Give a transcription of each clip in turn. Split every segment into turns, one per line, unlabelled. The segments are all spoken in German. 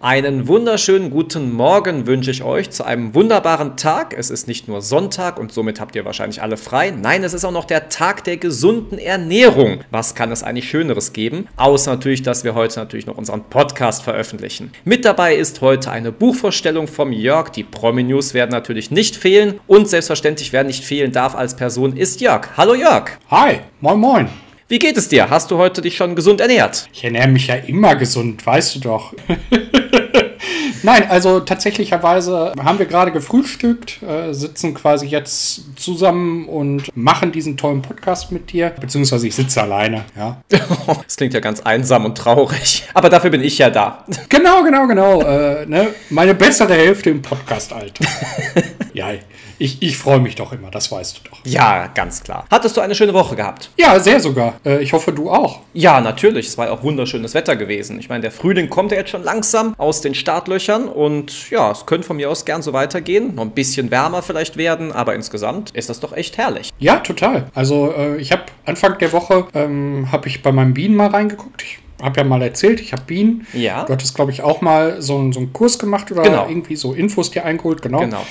Einen wunderschönen guten Morgen wünsche ich euch zu einem wunderbaren Tag. Es ist nicht nur Sonntag und somit habt ihr wahrscheinlich alle frei. Nein, es ist auch noch der Tag der gesunden Ernährung. Was kann es eigentlich Schöneres geben? Außer natürlich, dass wir heute natürlich noch unseren Podcast veröffentlichen. Mit dabei ist heute eine Buchvorstellung vom Jörg. Die Promi-News werden natürlich nicht fehlen. Und selbstverständlich, wer nicht fehlen darf als Person, ist Jörg. Hallo Jörg.
Hi, moin moin.
Wie geht es dir? Hast du heute dich schon gesund ernährt?
Ich ernähre mich ja immer gesund, weißt du doch. Nein, also tatsächlicherweise haben wir gerade gefrühstückt, äh, sitzen quasi jetzt zusammen und machen diesen tollen Podcast mit dir. Beziehungsweise ich sitze alleine, ja.
das klingt ja ganz einsam und traurig. Aber dafür bin ich ja da.
Genau, genau, genau. Äh, ne? Meine bessere Hälfte im Podcast-Alter. ja, ich, ich freue mich doch immer, das weißt du doch.
Ja, ganz klar. Hattest du eine schöne Woche gehabt?
Ja, sehr sogar. Äh, ich hoffe, du auch.
Ja, natürlich. Es war ja auch wunderschönes Wetter gewesen. Ich meine, der Frühling kommt ja jetzt schon langsam aus den Startlöchern und ja, es könnte von mir aus gern so weitergehen. Noch ein bisschen wärmer vielleicht werden, aber insgesamt ist das doch echt herrlich.
Ja, total. Also äh, ich habe Anfang der Woche ähm, habe ich bei meinen Bienen mal reingeguckt. Ich habe ja mal erzählt, ich habe Bienen.
Ja.
Du hattest, glaube ich, auch mal so, so einen Kurs gemacht oder
Genau.
irgendwie so Infos dir eingeholt, genau.
Genau.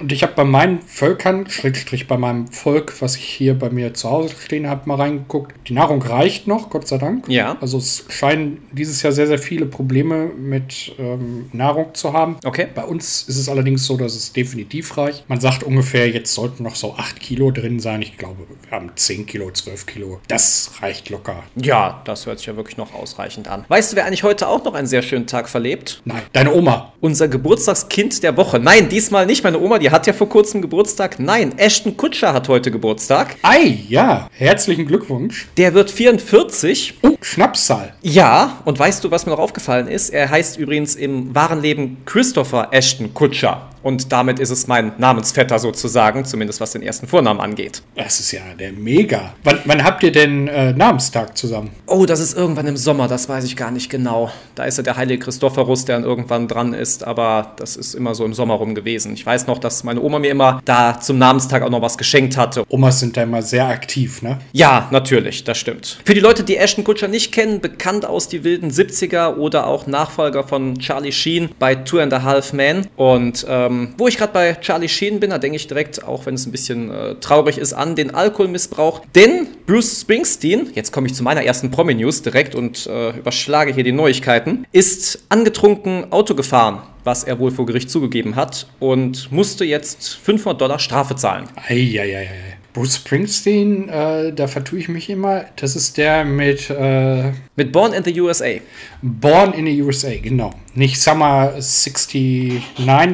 Und ich habe bei meinen Völkern, Schrägstrich bei meinem Volk, was ich hier bei mir zu Hause stehen habe, mal reingeguckt. Die Nahrung reicht noch, Gott sei Dank.
Ja.
Also es scheinen dieses Jahr sehr, sehr viele Probleme mit ähm, Nahrung zu haben.
Okay.
Bei uns ist es allerdings so, dass es definitiv reicht. Man sagt ungefähr, jetzt sollten noch so 8 Kilo drin sein. Ich glaube, wir haben 10 Kilo, 12 Kilo. Das reicht locker.
Ja, das hört sich ja wirklich noch ausreichend an. Weißt du, wer eigentlich heute auch noch einen sehr schönen Tag verlebt?
Nein, deine Oma.
Unser Geburtstagskind der Woche. Nein, diesmal nicht meine Oma, die hat ja vor kurzem Geburtstag. Nein, Ashton Kutscher hat heute Geburtstag.
Ei, ja. Herzlichen Glückwunsch.
Der wird 44.
Oh, Schnapszahl.
Ja, und weißt du, was mir noch aufgefallen ist? Er heißt übrigens im wahren Leben Christopher Ashton Kutscher. Und damit ist es mein Namensvetter sozusagen, zumindest was den ersten Vornamen angeht.
Das ist ja der Mega. Wann, wann habt ihr denn äh, Namenstag zusammen?
Oh, das ist irgendwann im Sommer, das weiß ich gar nicht genau. Da ist ja der heilige Christophorus, der dann irgendwann dran ist, aber das ist immer so im Sommer rum gewesen. Ich weiß noch, dass meine Oma mir immer da zum Namenstag auch noch was geschenkt hatte.
Omas sind da immer sehr aktiv, ne?
Ja, natürlich, das stimmt. Für die Leute, die Ashton Kutscher nicht kennen, bekannt aus die wilden 70er oder auch Nachfolger von Charlie Sheen bei Two and a Half Men. Und ähm, wo ich gerade bei Charlie Sheen bin, da denke ich direkt, auch wenn es ein bisschen äh, traurig ist, an den Alkoholmissbrauch. Denn Bruce Springsteen, jetzt komme ich zu meiner ersten Promi-News direkt und äh, überschlage hier die Neuigkeiten, ist angetrunken Auto gefahren was er wohl vor Gericht zugegeben hat und musste jetzt 500 Dollar Strafe zahlen.
Eieiei. Bruce Springsteen, äh, da vertue ich mich immer. Das ist der mit äh,
Mit Born in the USA.
Born in the USA, genau. Nicht Summer 69,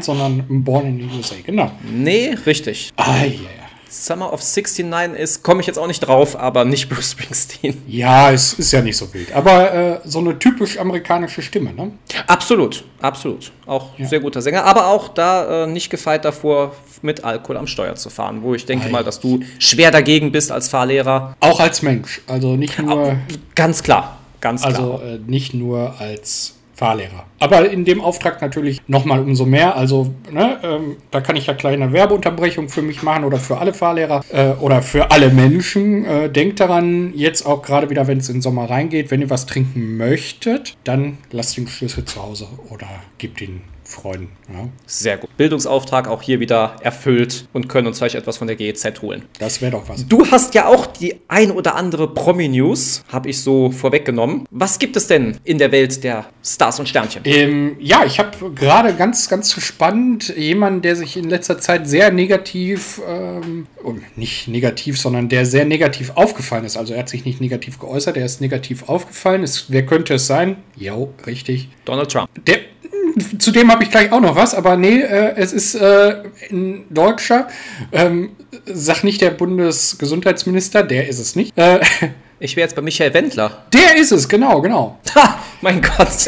sondern Born in the USA, genau.
Nee, richtig.
Eieiei.
Summer of 69 ist, komme ich jetzt auch nicht drauf, aber nicht Bruce Springsteen.
Ja, es ist ja nicht so wild. Aber äh, so eine typisch amerikanische Stimme, ne?
Absolut, absolut. Auch
Ja.
sehr guter Sänger, aber auch da äh, nicht gefeit davor, mit Alkohol am Steuer zu fahren, wo ich denke
Ei.
mal, dass du schwer dagegen bist als Fahrlehrer.
Auch als Mensch. Also nicht nur,
Ganz klar, ganz klar.
also, äh, nicht nur als Fahrlehrer. Aber in dem Auftrag natürlich nochmal umso mehr. Also, ne, ähm, da kann ich ja kleine Werbeunterbrechung für mich machen oder für alle Fahrlehrer äh, oder für alle Menschen. Äh, denkt daran, jetzt auch gerade wieder, wenn es in den Sommer reingeht, wenn ihr was trinken möchtet, dann lasst den Schlüssel zu Hause oder gebt ihn Freunden. Ja.
Sehr gut. Bildungsauftrag auch hier wieder erfüllt und können uns vielleicht etwas von der GEZ holen.
Das wäre doch was.
Du hast ja auch die ein oder andere Promi-News, habe ich so vorweggenommen. Was gibt es denn in der Welt der Stars und Sternchen?
Ähm, ja, ich habe gerade ganz, ganz spannend jemanden, der sich in letzter Zeit sehr negativ, ähm, oh, nicht negativ, sondern der sehr negativ aufgefallen ist. Also er hat sich nicht negativ geäußert, er ist negativ aufgefallen. Es, wer könnte es sein? Jo, richtig.
Donald Trump.
Der, zu dem habe ich gleich auch noch was, aber nee, äh, es ist äh, ein Deutscher. Ähm, sag nicht der Bundesgesundheitsminister, der ist es nicht. Äh,
Ich wäre jetzt bei Michael Wendler.
der ist es, genau, genau.
Ha, mein Gott.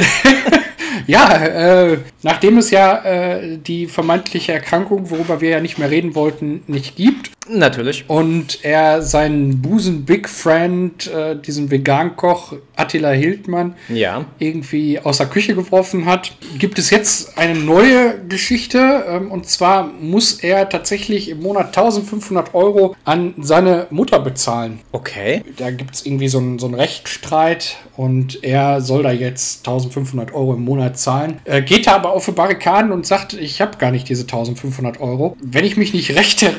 Ja, äh, nachdem es ja äh, die vermeintliche Erkrankung, worüber wir ja nicht mehr reden wollten, nicht gibt,
Natürlich.
Und er seinen Busen-Big Friend, äh, diesen Vegan-Koch Attila Hildmann,
Ja.
irgendwie aus der Küche geworfen hat, gibt es jetzt eine neue Geschichte. Ähm, und zwar muss er tatsächlich im Monat 1500 Euro an seine Mutter bezahlen.
Okay.
Da gibt es irgendwie so einen, so einen Rechtsstreit und er soll da jetzt 1500 Euro im Monat zahlen. Äh, geht da aber auf die Barrikaden und sagt, ich habe gar nicht diese 1500 Euro. Wenn ich mich nicht recht er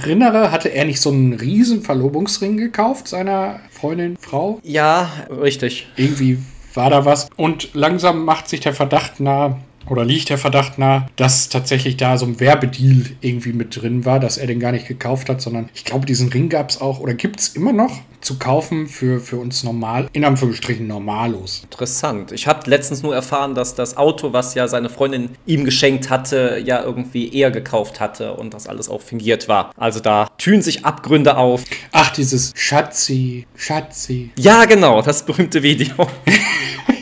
erinnere, hatte er nicht so einen riesen Verlobungsring gekauft seiner Freundin, Frau?
Ja, richtig.
Irgendwie war da was. Und langsam macht sich der Verdacht nah, oder liegt der Verdacht nah, dass tatsächlich da so ein Werbedeal irgendwie mit drin war, dass er den gar nicht gekauft hat, sondern ich glaube, diesen Ring gab es auch oder gibt es immer noch zu kaufen für, für uns normal, in Anführungsstrichen Normalos.
Interessant. Ich habe letztens nur erfahren, dass das Auto, was ja seine Freundin ihm geschenkt hatte, ja irgendwie er gekauft hatte und das alles auch fingiert war. Also da tun sich Abgründe auf.
Ach, dieses Schatzi, Schatzi.
Ja, genau, das berühmte Video.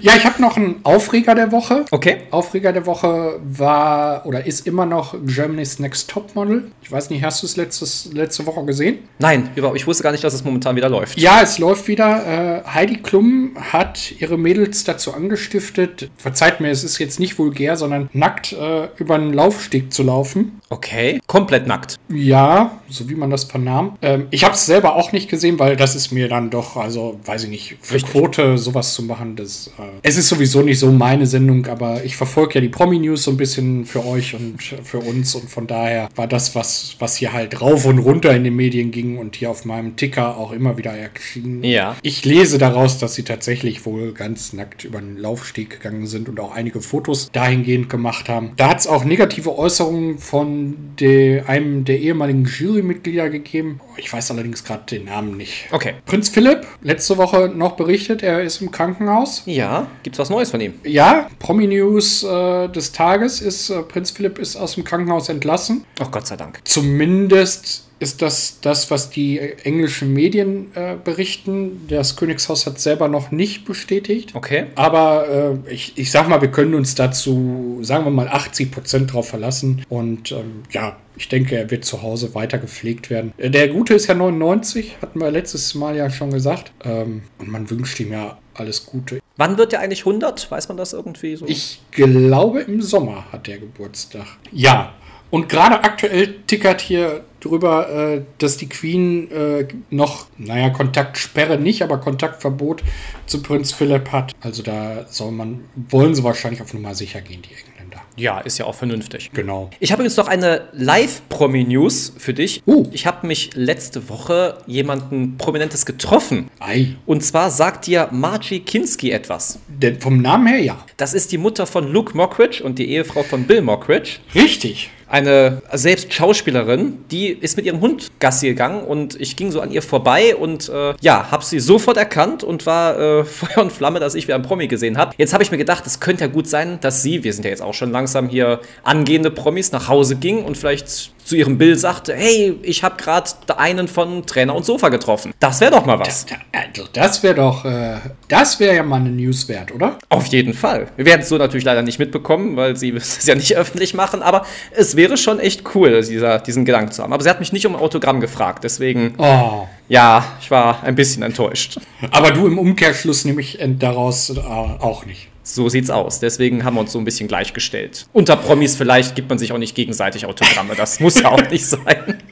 Ja, ich habe noch einen Aufreger der Woche.
Okay.
Aufreger der Woche war oder ist immer noch Germany's Next Top Model. Ich weiß nicht, hast du es letztes, letzte Woche gesehen?
Nein, überhaupt. Ich wusste gar nicht, dass es momentan wieder läuft.
Ja, es läuft wieder. Äh, Heidi Klum hat ihre Mädels dazu angestiftet, verzeiht mir, es ist jetzt nicht vulgär, sondern nackt äh, über einen Laufsteg zu laufen.
Okay. Komplett nackt.
Ja, so wie man das vernahm. Ähm, ich habe es selber auch nicht gesehen, weil das ist mir dann doch, also weiß ich nicht, für
Richtig.
Quote sowas zu machen, das. Äh, es ist sowieso nicht so meine Sendung, aber ich verfolge ja die Promi-News so ein bisschen für euch und für uns und von daher war das, was, was hier halt rauf und runter in den Medien ging und hier auf meinem Ticker auch immer wieder erschien.
Ja.
Ich lese daraus, dass sie tatsächlich wohl ganz nackt über den Laufsteg gegangen sind und auch einige Fotos dahingehend gemacht haben. Da hat es auch negative Äußerungen von de, einem der ehemaligen Jurymitglieder gegeben. Ich weiß allerdings gerade den Namen nicht.
Okay.
Prinz Philipp, letzte Woche noch berichtet, er ist im Krankenhaus.
Ja. Gibt's was Neues von ihm?
Ja, Promi-News äh, des Tages ist, äh, Prinz Philipp ist aus dem Krankenhaus entlassen.
Ach Gott sei Dank.
Zumindest ist das das, was die englischen Medien äh, berichten. Das Königshaus hat selber noch nicht bestätigt.
Okay.
Aber äh, ich, ich sag mal, wir können uns dazu, sagen wir mal, 80 Prozent drauf verlassen. Und ähm, ja, ich denke, er wird zu Hause weiter gepflegt werden. Äh, Der Gute ist ja 99, hatten wir letztes Mal ja schon gesagt. Ähm, und man wünscht ihm ja alles Gute.
Wann wird der eigentlich 100? Weiß man das irgendwie so?
Ich glaube, im Sommer hat der Geburtstag. Ja. Und gerade aktuell tickert hier drüber, äh, dass die Queen äh, noch, naja, Kontaktsperre nicht, aber Kontaktverbot zu Prinz Philipp hat. Also da soll man, wollen sie wahrscheinlich auf Nummer sicher gehen, die Engländer.
ja, ist ja auch vernünftig.
Genau.
Ich habe übrigens noch eine Live-Promi-News für dich.
Uh.
Ich habe mich letzte Woche jemanden Prominentes getroffen.
Ei.
Und zwar sagt dir Margie Kinski etwas.
Denn vom Namen her ja.
Das ist die Mutter von Luke Mockridge und die Ehefrau von Bill Mockridge.
Richtig.
Eine selbst Schauspielerin, die ist mit ihrem Hund Gassi gegangen und ich ging so an ihr vorbei und äh, ja, habe sie sofort erkannt und war äh, Feuer und Flamme, dass ich wieder einen Promi gesehen habe. Jetzt habe ich mir gedacht, es könnte ja gut sein, dass sie, wir sind ja jetzt auch schon langsam hier angehende Promis, nach Hause ging und vielleicht zu ihrem Bill sagte, hey, ich habe gerade einen von Trainer und Sofa getroffen. Das wäre doch mal was.
Also das wäre doch, äh, das wäre ja mal eine News wert, oder?
Auf jeden Fall. Wir werden es so natürlich leider nicht mitbekommen, weil sie es ja nicht öffentlich machen, aber es wäre schon echt cool, dieser, diesen Gedanken zu haben. Aber sie hat mich nicht um ein Autogramm gefragt, deswegen,
Oh.
ja, ich war ein bisschen enttäuscht.
Aber du im Umkehrschluss nehme ich äh, daraus äh, auch nicht.
So sieht's aus. Deswegen haben wir uns so ein bisschen gleichgestellt. Unter Promis vielleicht gibt man sich auch nicht gegenseitig Autogramme. Das muss ja auch nicht sein.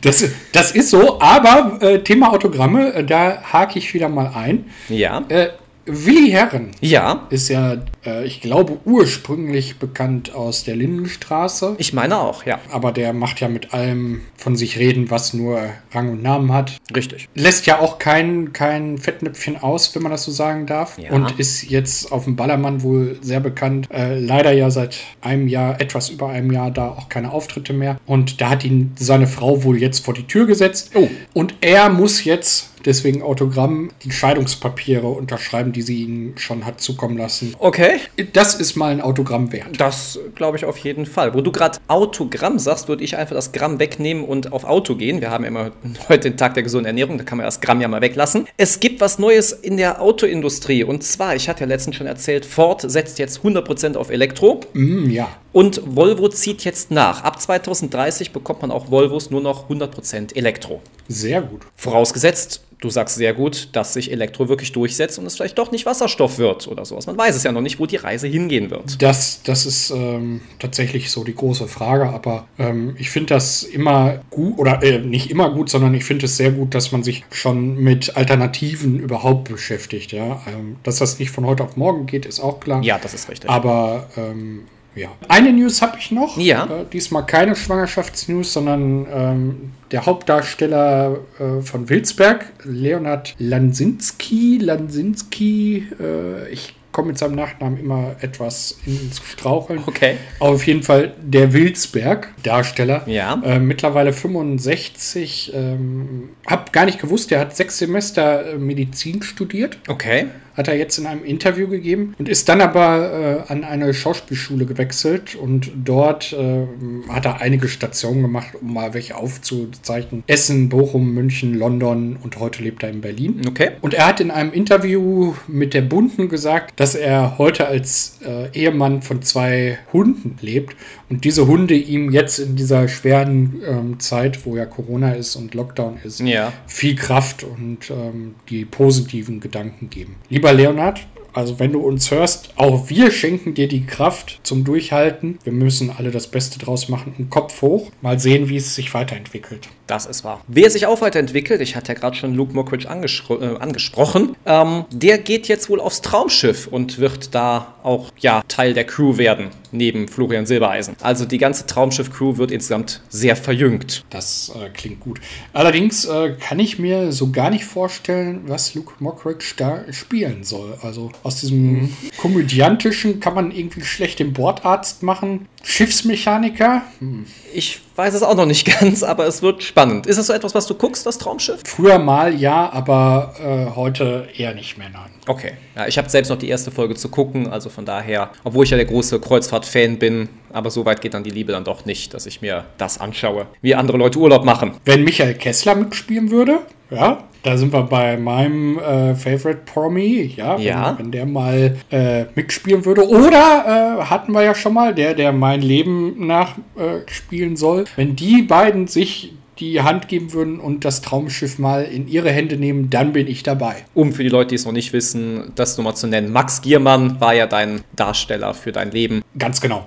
Das, das ist so, aber äh, Thema Autogramme, äh, da hake ich wieder mal ein.
Ja.
Äh, Willi Herren
Ja.
ist ja, äh, ich glaube, ursprünglich bekannt aus der Lindenstraße.
Ich meine auch, ja.
Aber der macht ja mit allem von sich reden, was nur Rang und Namen hat.
Richtig.
Lässt ja auch kein, kein Fettnäpfchen aus, wenn man das so sagen darf.
Ja.
Und ist jetzt auf dem Ballermann wohl sehr bekannt. Äh, leider ja seit einem Jahr, etwas über einem Jahr, da auch keine Auftritte mehr. Und da hat ihn seine Frau wohl jetzt vor die Tür gesetzt.
Oh.
Und er muss jetzt, deswegen Autogramm, die Scheidungspapiere unterschreiben, die sie ihm schon hat zukommen lassen.
Okay.
Das ist mal ein Autogramm wert.
Das glaube ich auf jeden Fall. Wo du gerade Autogramm sagst, würde ich einfach das Gramm wegnehmen und auf Auto gehen. Wir haben ja immer heute den Tag der gesunden Ernährung, da kann man das Gramm ja mal weglassen. Es gibt gibt was Neues in der Autoindustrie. Und zwar, ich hatte ja letztens schon erzählt, Ford setzt jetzt 100% auf Elektro.
Mm, ja.
Und Volvo zieht jetzt nach. Ab 2030 bekommt man auch Volvos nur noch 100% Elektro.
Sehr gut.
Vorausgesetzt, du sagst sehr gut, dass sich Elektro wirklich durchsetzt und es vielleicht doch nicht Wasserstoff wird oder sowas. Man weiß es ja noch nicht, wo die Reise hingehen wird.
Das, das ist ähm, tatsächlich so die große Frage, aber ähm, ich finde das immer gut, oder äh, nicht immer gut, sondern ich finde es sehr gut, dass man sich schon mit Alternativen überhaupt beschäftigt. Ja? Ähm, dass das nicht von heute auf morgen geht, ist auch klar.
Ja, das ist richtig.
Aber ähm, ja. Eine News habe ich noch.
Ja.
Äh, diesmal keine Schwangerschaftsnews, sondern ähm, der Hauptdarsteller äh, von Wilsberg, Leonard Lansinski. Lansinski, äh, ich komme mit seinem Nachnamen immer etwas ins Straucheln.
Okay.
Auf jeden Fall der Wilsberg, Darsteller.
Ja.
Äh, mittlerweile 65. Ähm, hab gar nicht gewusst, der hat sechs Semester äh, Medizin studiert.
Okay.
Hat er jetzt in einem Interview gegeben und ist dann aber äh, an eine Schauspielschule gewechselt und dort äh, hat er einige Stationen gemacht, um mal welche aufzuzeichnen. Essen, Bochum, München, London und heute lebt er in Berlin.
Okay.
Und er hat in einem Interview mit der Bunden gesagt, dass er heute als äh, Ehemann von zwei Hunden lebt und diese Hunde ihm jetzt in dieser schweren ähm, Zeit, wo ja Corona ist und Lockdown ist,
Ja.
viel Kraft und ähm, die positiven Gedanken geben. Lieber Leonard, also wenn du uns hörst, auch wir schenken dir die Kraft zum Durchhalten. Wir müssen alle das Beste draus machen und Kopf hoch. Mal sehen, wie es sich weiterentwickelt.
Das ist wahr. Wer sich auch weiterentwickelt, ich hatte ja gerade schon Luke Mockridge äh, angesprochen, ähm, der geht jetzt wohl aufs Traumschiff und wird da auch ja, Teil der Crew werden, neben Florian Silbereisen. Also die ganze Traumschiff-Crew wird insgesamt sehr verjüngt.
Das äh, klingt gut. Allerdings äh, kann ich mir so gar nicht vorstellen, was Luke Mockridge da spielen soll. Also aus diesem komödiantischen kann man irgendwie schlecht den Bordarzt machen. Schiffsmechaniker? Hm.
Ich weiß es auch noch nicht ganz, aber es wird spannend. Ist das so etwas, was du guckst, das Traumschiff?
Früher mal ja, aber äh, heute eher nicht mehr, nein.
Okay. Ja, ich habe selbst noch die erste Folge zu gucken, also von daher, obwohl ich ja der große Kreuzfahrt-Fan bin, aber so weit geht dann die Liebe dann doch nicht, dass ich mir das anschaue, wie andere Leute Urlaub machen.
Wenn Michael Kessler mitspielen würde, ja, da sind wir bei meinem äh, Favorite Promi, ja, wenn,
Ja.
wenn der mal äh, mitspielen würde. Oder äh, hatten wir ja schon mal, der, der mein Leben nachspielen äh, soll. Wenn die beiden sich die Hand geben würden und das Traumschiff mal in ihre Hände nehmen, dann bin ich dabei.
Um für die Leute, die es noch nicht wissen, das nochmal zu nennen, Max Giermann war ja dein Darsteller für dein Leben.
Ganz genau.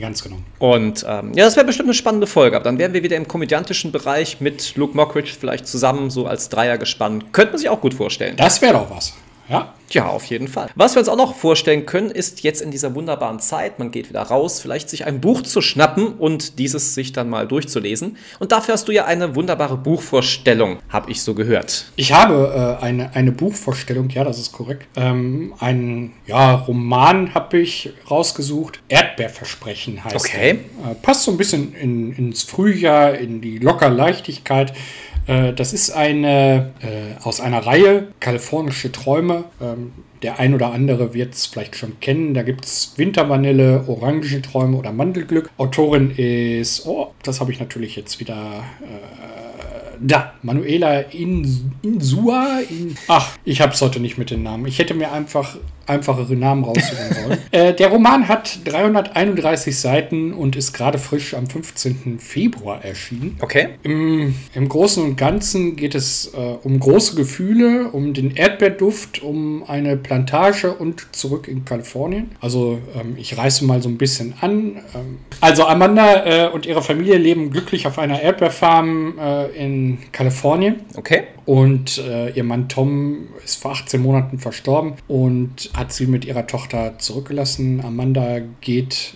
Ganz genau.
Und ähm, ja, das wäre bestimmt eine spannende Folge. Aber dann wären wir wieder im komödiantischen Bereich mit Luke Mockridge vielleicht zusammen, so als Dreier gespannt. Könnte man sich auch gut vorstellen.
Das wäre doch was. Ja.
Ja, auf jeden Fall. Was wir uns auch noch vorstellen können, ist jetzt in dieser wunderbaren Zeit, man geht wieder raus, vielleicht sich ein Buch zu schnappen und dieses sich dann mal durchzulesen. Und dafür hast du ja eine wunderbare Buchvorstellung, habe ich so gehört.
Ich habe äh, eine, eine Buchvorstellung, ja, das ist korrekt. Ähm, einen ja, Roman habe ich rausgesucht. Erdbeerversprechen heißt
Okay.
Äh, passt so ein bisschen in, ins Frühjahr, in die Lockerleichtigkeit. Äh, das ist eine äh, aus einer Reihe Kalifornische Träume. Ähm, der ein oder andere wird es vielleicht schon kennen. Da gibt es Wintervanille, Orangenträume oder Mandelglück. Autorin ist, oh, das habe ich natürlich jetzt wieder da, Manuela In Insua. In Ach, ich habe es heute nicht mit den Namen. Ich hätte mir einfach einfachere Namen raussuchen sollen. äh, der Roman hat 331 Seiten und ist gerade frisch am 15. Februar erschienen.
Okay.
Im, Im Großen und Ganzen geht es äh, um große Gefühle, um den Erdbeerduft, um eine Plantage und zurück in Kalifornien. Also ähm, ich reiße mal so ein bisschen an. Ähm, also Amanda äh, und ihre Familie leben glücklich auf einer Erdbeerfarm äh, in Kalifornien.
Okay.
Und äh, ihr Mann Tom ist vor 18 Monaten verstorben und hat sie mit ihrer Tochter zurückgelassen. Amanda geht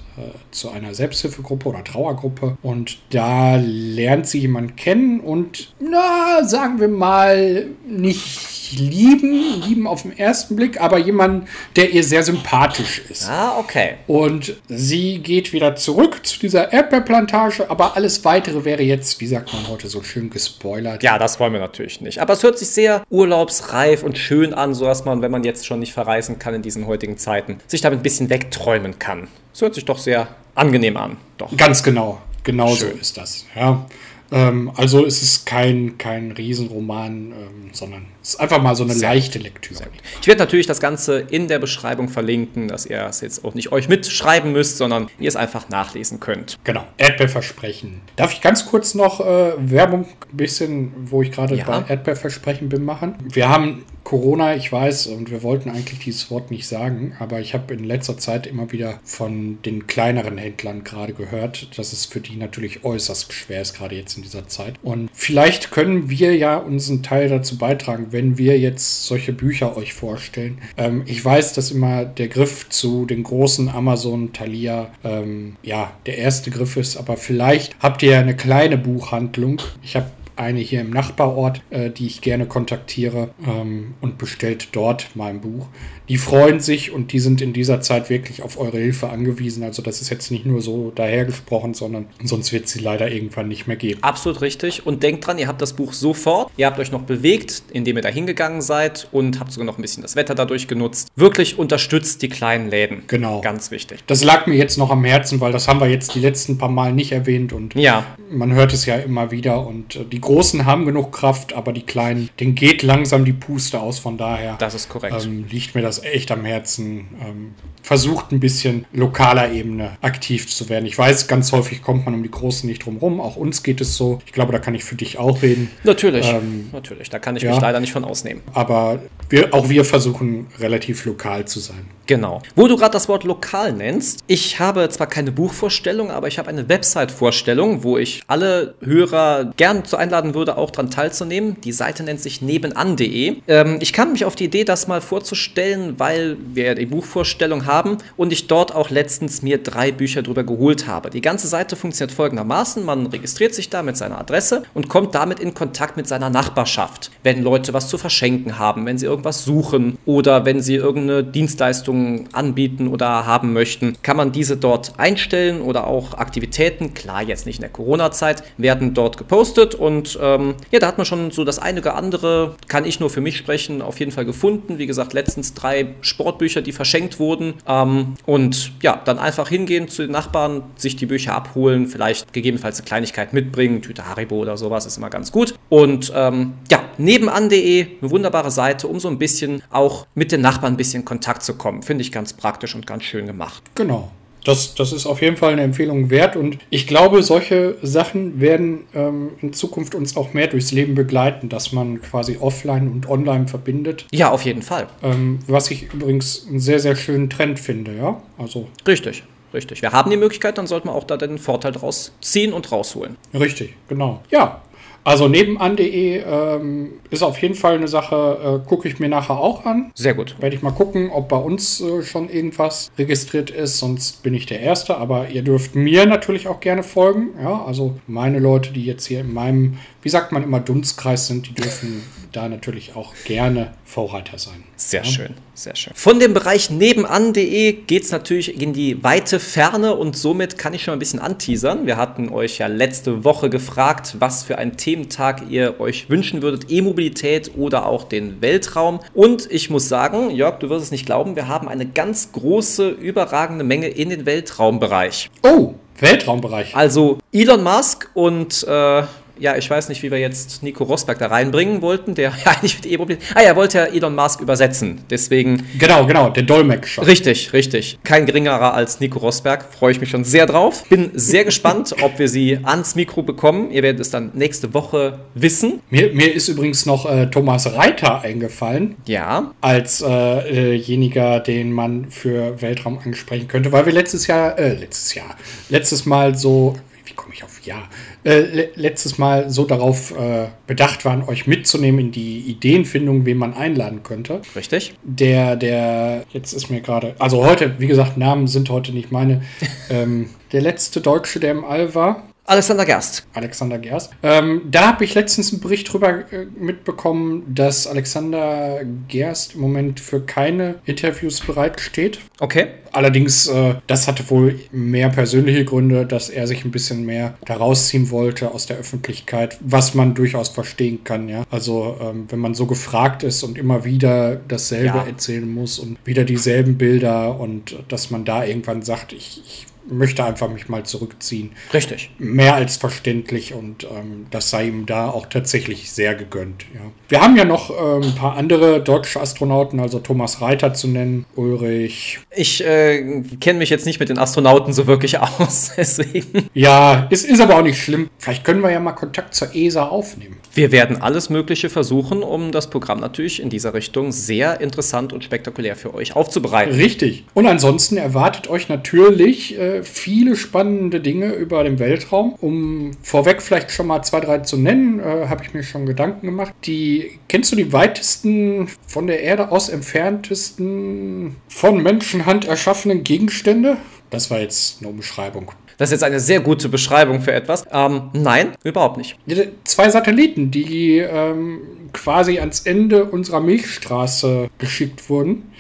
zu einer Selbsthilfegruppe oder Trauergruppe und da lernt sie jemanden kennen und, na, sagen wir mal, nicht lieben, lieben auf den ersten Blick, aber jemanden, der ihr sehr sympathisch ist.
Ah, okay.
Und sie geht wieder zurück zu dieser Erdbeerplantage, aber alles weitere wäre jetzt, wie sagt man heute so schön, gespoilert.
Ja, das wollen wir natürlich nicht. Aber es hört sich sehr urlaubsreif und schön an, so dass man, wenn man jetzt schon nicht verreisen kann in diesen heutigen Zeiten, sich damit ein bisschen wegträumen kann. Es hört sich doch sehr angenehm an. Doch.
Ganz genau. Genau so
Schön.
ist das. Ja. Ähm, also es ist kein, kein Riesenroman, ähm, sondern es ist einfach mal so eine sehr, leichte Lektüre.
Ich werde natürlich das Ganze in der Beschreibung verlinken, dass ihr es jetzt auch nicht euch mitschreiben müsst, sondern ihr es einfach nachlesen könnt.
Genau, Erdbeerversprechen. Darf ich ganz kurz noch äh, Werbung, ein bisschen, wo ich gerade ja. bei Erdbeerversprechen bin, machen? Wir haben Corona, ich weiß, und wir wollten eigentlich dieses Wort nicht sagen, aber ich habe in letzter Zeit immer wieder von den kleineren Händlern gerade gehört, dass es für die natürlich äußerst schwer ist, gerade jetzt in dieser Zeit. Und vielleicht können wir ja unseren Teil dazu beitragen, wenn wir jetzt solche Bücher euch vorstellen. Ähm, ich weiß, dass immer der Griff zu den großen Amazon, Thalia, ähm, ja, der erste Griff ist, aber vielleicht habt ihr eine kleine Buchhandlung. Ich habe eine hier im Nachbarort, äh, die ich gerne kontaktiere ähm, und bestellt dort mein Buch. Die freuen sich und die sind in dieser Zeit wirklich auf eure Hilfe angewiesen. Also das ist jetzt nicht nur so dahergesprochen, sondern sonst wird sie leider irgendwann nicht mehr geben.
Absolut richtig. Und denkt dran, ihr habt das Buch sofort. Ihr habt euch noch bewegt, indem ihr da hingegangen seid und habt sogar noch ein bisschen das Wetter dadurch genutzt. Wirklich unterstützt die kleinen Läden.
Genau.
Ganz wichtig.
Das lag mir jetzt noch am Herzen, weil das haben wir jetzt die letzten paar Mal nicht erwähnt und
ja.
man hört es ja immer wieder und äh, die Großen haben genug Kraft, aber die Kleinen, denen geht langsam die Puste aus. Von daher
das ist korrekt.
Ähm, liegt mir das echt am Herzen. Ähm, versucht ein bisschen lokaler Ebene aktiv zu werden. Ich weiß, ganz häufig kommt man um die Großen nicht drum rum. Auch uns geht es so. Ich glaube, da kann ich für dich auch reden.
Natürlich, ähm, natürlich. Da kann ich ja, mich leider nicht von ausnehmen.
Aber wir, auch wir versuchen relativ lokal zu sein.
Genau. Wo du gerade das Wort lokal nennst, ich habe zwar keine Buchvorstellung, aber ich habe eine Website-Vorstellung, wo ich alle Hörer gern zu einladen würde, auch daran teilzunehmen. Die Seite nennt sich nebenan.de. Ähm, ich kam mich auf die Idee, das mal vorzustellen, weil wir die Buchvorstellung haben und ich dort auch letztens mir drei Bücher drüber geholt habe. Die ganze Seite funktioniert folgendermaßen: Man registriert sich da mit seiner Adresse und kommt damit in Kontakt mit seiner Nachbarschaft. Wenn Leute was zu verschenken haben, wenn sie irgendwas suchen oder wenn sie irgendeine Dienstleistung Leistungen anbieten oder haben möchten, kann man diese dort einstellen oder auch Aktivitäten, klar jetzt nicht in der Corona-Zeit, werden dort gepostet und ähm, ja, da hat man schon so das eine oder andere, kann ich nur für mich sprechen, auf jeden Fall gefunden. Wie gesagt, letztens drei Sportbücher, die verschenkt wurden ähm, und ja, dann einfach hingehen zu den Nachbarn, sich die Bücher abholen, vielleicht gegebenenfalls eine Kleinigkeit mitbringen, Tüte Haribo oder sowas ist immer ganz gut. Und ähm, ja, nebenan.de, eine wunderbare Seite, um so ein bisschen auch mit den Nachbarn ein bisschen Kontakt zu kommen finde ich ganz praktisch und ganz schön gemacht.
Genau. Das, das ist auf jeden Fall eine Empfehlung wert und ich glaube, solche Sachen werden ähm, in Zukunft uns auch mehr durchs Leben begleiten, dass man quasi offline und online verbindet.
Ja, auf jeden Fall.
Ähm, was ich übrigens einen sehr, sehr schönen Trend finde, ja.
Also. Richtig. Richtig. Wir haben die Möglichkeit, dann sollten wir auch da den Vorteil draus ziehen und rausholen.
Richtig, genau. Ja, also nebenan.de ähm, ist auf jeden Fall eine Sache, äh, gucke ich mir nachher auch an.
Sehr gut.
Werde ich mal gucken, ob bei uns äh, schon irgendwas registriert ist, sonst bin ich der Erste. Aber ihr dürft mir natürlich auch gerne folgen. Ja, also meine Leute, die jetzt hier in meinem, wie sagt man immer, Dunstkreis sind, die dürfen da natürlich auch gerne Vorreiter sein.
Sehr ja. schön, sehr schön. Von dem Bereich nebenan.de geht es natürlich in die weite Ferne und somit kann ich schon ein bisschen anteasern. Wir hatten euch ja letzte Woche gefragt, was für einen Thementag ihr euch wünschen würdet, E-Mobilität oder auch den Weltraum. Und ich muss sagen, Jörg, du wirst es nicht glauben, wir haben eine ganz große, überragende Menge in den Weltraumbereich.
Oh, Weltraumbereich.
Also Elon Musk und äh, ja, ich weiß nicht, wie wir jetzt Nico Rosberg da reinbringen wollten, der ja eigentlich mit E-Mobilität. Ah, er wollte ja Elon Musk übersetzen. Deswegen.
Genau, genau, der Dolmetscher.
Richtig, richtig. Kein geringerer als Nico Rosberg. Freue ich mich schon sehr drauf. Bin sehr gespannt, ob wir sie ans Mikro bekommen. Ihr werdet es dann nächste Woche wissen.
Mir, mir ist übrigens noch äh, Thomas Reiter eingefallen.
Ja.
Als äh, äh, den man für Weltraum ansprechen könnte, weil wir letztes Jahr, äh, letztes Jahr, letztes Mal so, wie komme ich auf Ja? Äh, letztes Mal so darauf äh, bedacht waren, euch mitzunehmen in die Ideenfindung, wen man einladen könnte.
Richtig.
Der, der, jetzt ist mir gerade, also heute, wie gesagt, Namen sind heute nicht meine. ähm, der letzte Deutsche, der im All war,
Alexander Gerst.
Alexander Gerst. Ähm, da habe ich letztens einen Bericht drüber äh, mitbekommen, dass Alexander Gerst im Moment für keine Interviews bereitsteht.
Okay.
Allerdings, äh, das hatte wohl mehr persönliche Gründe, dass er sich ein bisschen mehr da rausziehen wollte aus der Öffentlichkeit, was man durchaus verstehen kann, ja. Also, ähm, wenn man so gefragt ist und immer wieder dasselbe ja. erzählen muss und wieder dieselben Bilder und dass man da irgendwann sagt, ich, ich möchte einfach mich mal zurückziehen.
Richtig.
Mehr als verständlich und ähm, das sei ihm da auch tatsächlich sehr gegönnt. Ja. Wir haben ja noch ähm, ein paar andere deutsche Astronauten, also Thomas Reiter zu nennen, Ulrich.
Ich äh, kenne mich jetzt nicht mit den Astronauten so wirklich aus, deswegen.
Ja, es ist aber auch nicht schlimm. Vielleicht können wir ja mal Kontakt zur ESA aufnehmen.
Wir werden alles Mögliche versuchen, um das Programm natürlich in dieser Richtung sehr interessant und spektakulär für euch aufzubereiten.
Richtig. Und ansonsten erwartet euch natürlich äh, viele spannende Dinge über den Weltraum. Um vorweg vielleicht schon mal zwei, drei zu nennen, äh, habe ich mir schon Gedanken gemacht. Die kennst du die weitesten von der Erde aus entferntesten von Menschenhand erschaffenen Gegenstände? Das war jetzt eine Umschreibung.
Das ist jetzt eine sehr gute Beschreibung für etwas. Ähm, nein, überhaupt nicht.
Zwei Satelliten, die ähm, quasi ans Ende unserer Milchstraße geschickt wurden.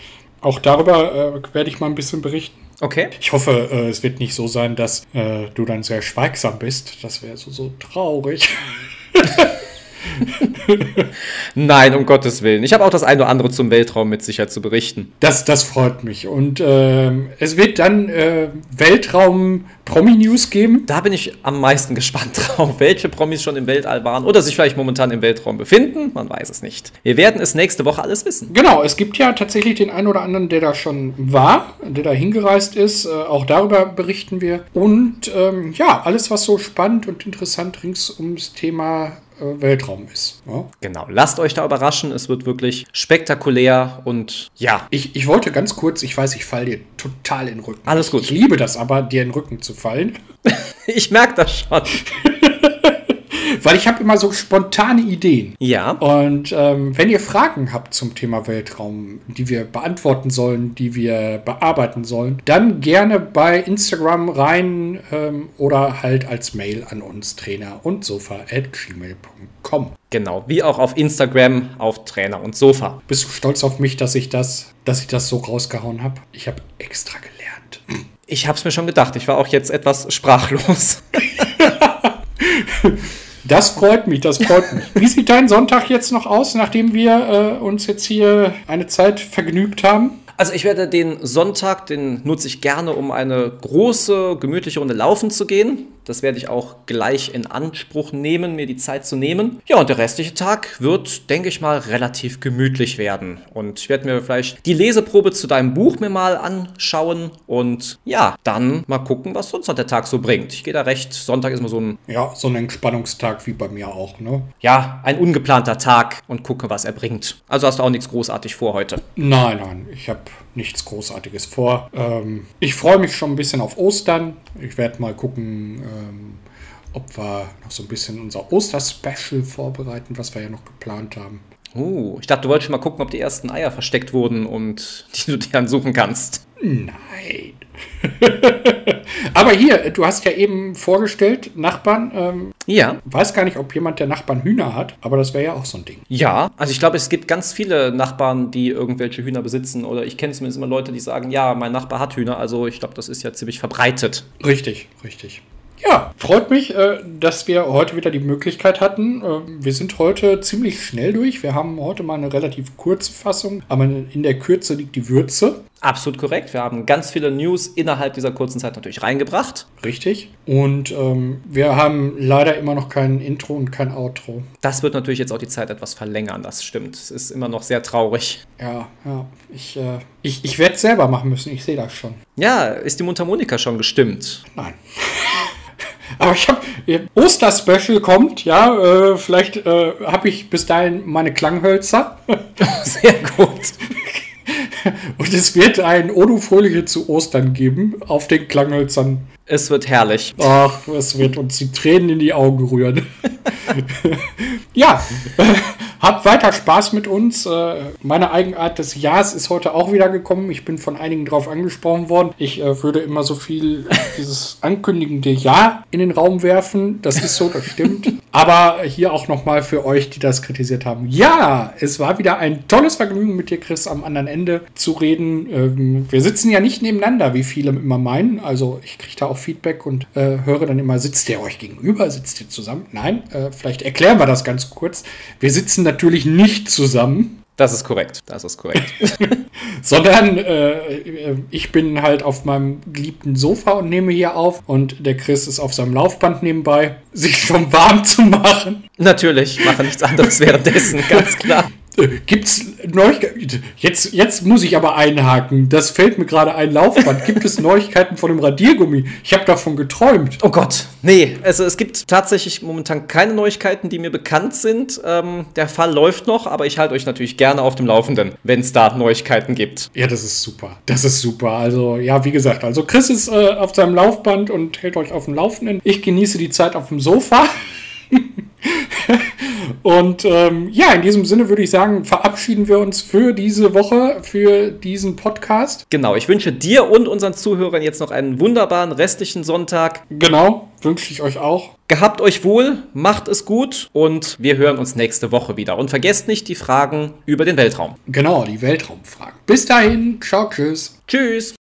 Auch darüber äh, werde ich mal ein bisschen berichten.
Okay.
Ich hoffe, äh, es wird nicht so sein, dass äh, du dann sehr schweigsam bist. Das wäre so, so traurig.
Nein, um Gottes Willen. Ich habe auch das eine oder andere zum Weltraum mit Sicherheit zu berichten.
Das, das freut mich. Und äh, es wird dann äh, Weltraum-Promi-News geben.
Da bin ich am meisten gespannt drauf, welche Promis schon im Weltall waren oder sich vielleicht momentan im Weltraum befinden. Man weiß es nicht. Wir werden es nächste Woche alles wissen.
Genau, es gibt ja tatsächlich den einen oder anderen, der da schon war, der da hingereist ist. Äh, auch darüber berichten wir. Und ähm, ja, alles, was so spannend und interessant rings ums Thema Weltraum ist. Ja?
Genau, lasst euch da überraschen. Es wird wirklich spektakulär und ja.
Ich, ich wollte ganz kurz, ich weiß, ich falle dir total in den Rücken.
Alles gut.
Ich liebe das aber, dir in den Rücken zu fallen.
ich merke das schon.
Weil ich habe immer so spontane Ideen.
Ja.
Und ähm, wenn ihr Fragen habt zum Thema Weltraum, die wir beantworten sollen, die wir bearbeiten sollen, dann gerne bei Instagram rein ähm, oder halt als Mail an uns Trainer und Sofa at gmail.com.
Genau, wie auch auf Instagram auf Trainer und Sofa.
Bist du stolz auf mich, dass ich das, dass ich das so rausgehauen habe? Ich habe extra gelernt.
Ich habe es mir schon gedacht. Ich war auch jetzt etwas sprachlos.
Das freut mich, das freut mich. Wie sieht dein Sonntag jetzt noch aus, nachdem wir äh, uns jetzt hier eine Zeit vergnügt haben?
Also ich werde den Sonntag, den nutze ich gerne, um eine große, gemütliche Runde laufen zu gehen. Das werde ich auch gleich in Anspruch nehmen, mir die Zeit zu nehmen. Ja, und der restliche Tag wird, denke ich mal, relativ gemütlich werden. Und ich werde mir vielleicht die Leseprobe zu deinem Buch mir mal anschauen und ja, dann mal gucken, was sonst noch der Tag so bringt. Ich gehe da recht, Sonntag ist immer so ein...
Ja, so ein Entspannungstag wie bei mir auch, ne?
Ja, ein ungeplanter Tag und gucke, was er bringt. Also hast du auch nichts großartig vor heute?
Nein, nein, ich habe nichts Großartiges vor. Ähm, ich freue mich schon ein bisschen auf Ostern. Ich werde mal gucken, ähm, ob wir noch so ein bisschen unser Osterspecial vorbereiten, was wir ja noch geplant haben.
Oh, ich dachte, du wolltest schon mal gucken, ob die ersten Eier versteckt wurden und die du dir dann suchen kannst.
Nein. Aber hier, du hast ja eben vorgestellt, Nachbarn. Ähm,
ja.
Weiß gar nicht, ob jemand der Nachbarn Hühner hat, aber das wäre ja auch so ein Ding.
Ja, also ich glaube, es gibt ganz viele Nachbarn, die irgendwelche Hühner besitzen. Oder ich kenne zumindest immer Leute, die sagen, ja, mein Nachbar hat Hühner. Also ich glaube, das ist ja ziemlich verbreitet.
Richtig, richtig. Ja, freut mich, äh, dass wir heute wieder die Möglichkeit hatten. Äh, wir sind heute ziemlich schnell durch. Wir haben heute mal eine relativ kurze Fassung, aber in der Kürze liegt die Würze.
Absolut korrekt. Wir haben ganz viele News innerhalb dieser kurzen Zeit natürlich reingebracht.
Richtig. Und ähm, wir haben leider immer noch kein Intro und kein Outro.
Das wird natürlich jetzt auch die Zeit etwas verlängern, das stimmt. Es ist immer noch sehr traurig.
Ja, ja. Ich, äh, ich, ich werde es selber machen müssen, ich sehe das schon.
Ja, ist die Mundharmonika schon gestimmt?
Nein. Aber ich habe Oster-Special kommt, ja. Äh, vielleicht äh, habe ich bis dahin meine Klanghölzer.
Sehr gut.
Und es wird ein Odufolie zu Ostern geben auf den Klanghölzern.
Es wird herrlich.
Ach, es wird uns die Tränen in die Augen rühren. ja, habt weiter Spaß mit uns. Äh, meine Eigenart des Jahres ist heute auch wieder gekommen. Ich bin von einigen drauf angesprochen worden. Ich äh, würde immer so viel dieses ankündigende Ja in den Raum werfen. Das ist so, das stimmt. Aber hier auch nochmal für euch, die das kritisiert haben. Ja, es war wieder ein tolles Vergnügen mit dir, Chris, am anderen Ende zu reden. Ähm, wir sitzen ja nicht nebeneinander, wie viele immer meinen. Also ich kriege da auch Feedback und äh, höre dann immer, sitzt ihr euch gegenüber, sitzt ihr zusammen? Nein, äh, vielleicht erklären wir das ganz kurz. Wir sitzen natürlich nicht zusammen.
Das ist korrekt. Das ist korrekt.
Sondern äh, ich bin halt auf meinem geliebten Sofa und nehme hier auf und der Chris ist auf seinem Laufband nebenbei, sich schon warm zu machen.
Natürlich, mache nichts anderes währenddessen, ganz klar.
Gibt's Neuigkeiten? Jetzt, jetzt muss ich aber einhaken. Das fällt mir gerade ein Laufband. Gibt es Neuigkeiten von dem Radiergummi? Ich habe davon geträumt.
Oh Gott, nee. Also es gibt tatsächlich momentan keine Neuigkeiten, die mir bekannt sind. Ähm, der Fall läuft noch, aber ich halte euch natürlich gerne auf dem Laufenden, wenn es da Neuigkeiten gibt.
Ja, das ist super. Das ist super. Also ja, wie gesagt, also Chris ist äh, auf seinem Laufband und hält euch auf dem Laufenden. Ich genieße die Zeit auf dem Sofa. Und ähm, ja, in diesem Sinne würde ich sagen, verabschieden wir uns für diese Woche, für diesen Podcast.
Genau, ich wünsche dir und unseren Zuhörern jetzt noch einen wunderbaren restlichen Sonntag.
Genau, wünsche ich euch auch.
Gehabt euch wohl, macht es gut und wir hören uns nächste Woche wieder. Und vergesst nicht die Fragen über den Weltraum.
Genau, die Weltraumfragen. Bis dahin, ciao, tschüss.
Tschüss.